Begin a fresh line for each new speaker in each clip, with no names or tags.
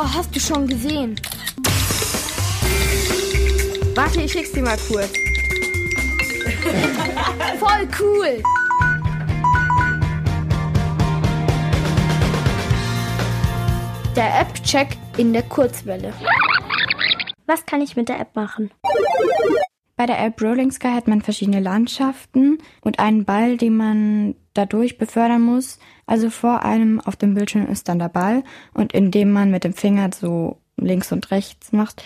Oh, hast du schon gesehen? Warte, ich schick's dir mal kurz. Voll cool! Der App-Check in der Kurzwelle.
Was kann ich mit der App machen?
Bei der App Rolling Sky hat man verschiedene Landschaften und einen Ball, den man dadurch befördern muss. Also vor einem auf dem Bildschirm ist dann der Ball und indem man mit dem Finger so links und rechts macht,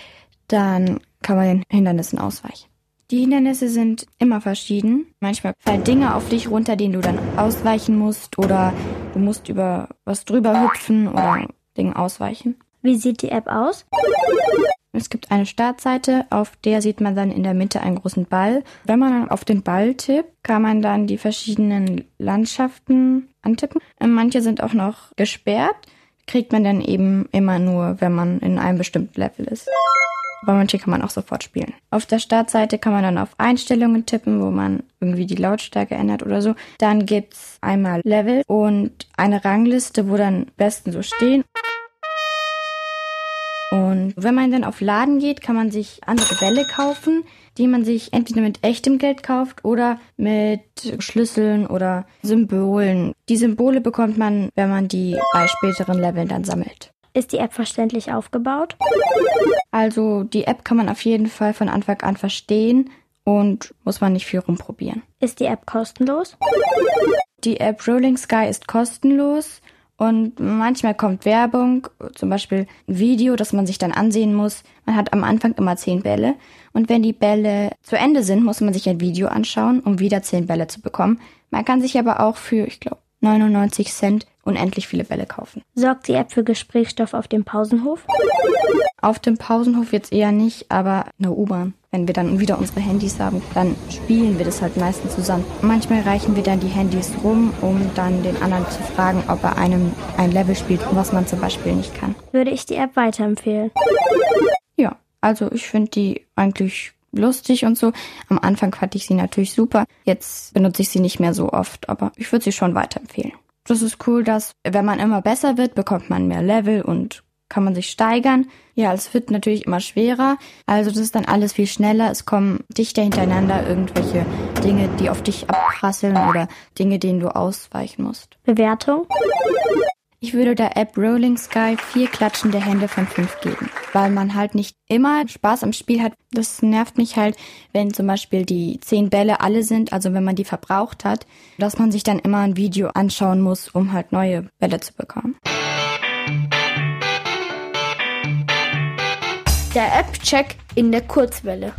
dann kann man den Hindernissen ausweichen. Die Hindernisse sind immer verschieden. Manchmal fallen Dinge auf dich runter, denen du dann ausweichen musst oder du musst über was drüber hüpfen oder Dinge ausweichen.
Wie sieht die App aus?
Es gibt eine Startseite, auf der sieht man dann in der Mitte einen großen Ball. Wenn man dann auf den Ball tippt, kann man dann die verschiedenen Landschaften antippen. Manche sind auch noch gesperrt, kriegt man dann eben immer nur, wenn man in einem bestimmten Level ist. Aber manche kann man auch sofort spielen. Auf der Startseite kann man dann auf Einstellungen tippen, wo man irgendwie die Lautstärke ändert oder so. Dann gibt's einmal Level und eine Rangliste, wo dann besten so stehen. Und wenn man dann auf Laden geht, kann man sich andere Bälle kaufen, die man sich entweder mit echtem Geld kauft oder mit Schlüsseln oder Symbolen. Die Symbole bekommt man, wenn man die bei späteren Leveln dann sammelt.
Ist die App verständlich aufgebaut?
Also die App kann man auf jeden Fall von Anfang an verstehen und muss man nicht viel rumprobieren.
Ist die App kostenlos?
Die App Rolling Sky ist kostenlos und manchmal kommt Werbung, zum Beispiel ein Video, das man sich dann ansehen muss. Man hat am Anfang immer zehn Bälle. Und wenn die Bälle zu Ende sind, muss man sich ein Video anschauen, um wieder zehn Bälle zu bekommen. Man kann sich aber auch für, ich glaube, 99 Cent unendlich viele Bälle kaufen.
Sorgt die App für Gesprächsstoff auf dem Pausenhof?
Auf dem Pausenhof jetzt eher nicht, aber in der U-Bahn. Wenn wir dann wieder unsere Handys haben, dann spielen wir das halt meistens zusammen. Manchmal reichen wir dann die Handys rum, um dann den anderen zu fragen, ob er einem ein Level spielt, was man zum Beispiel nicht kann.
Würde ich die App weiterempfehlen?
Ja, also ich finde die eigentlich lustig und so. Am Anfang fand ich sie natürlich super. Jetzt benutze ich sie nicht mehr so oft, aber ich würde sie schon weiterempfehlen. Das ist cool, dass wenn man immer besser wird, bekommt man mehr Level und kann man sich steigern. Ja, es wird natürlich immer schwerer. Also das ist dann alles viel schneller. Es kommen dichter hintereinander irgendwelche Dinge, die auf dich abprasseln oder Dinge, denen du ausweichen musst.
Bewertung?
Ich würde der App Rolling Sky vier klatschende Hände von fünf geben, weil man halt nicht immer Spaß am Spiel hat. Das nervt mich halt, wenn zum Beispiel die zehn Bälle alle sind, also wenn man die verbraucht hat, dass man sich dann immer ein Video anschauen muss, um halt neue Bälle zu bekommen.
Der App-Check in der Kurzwelle.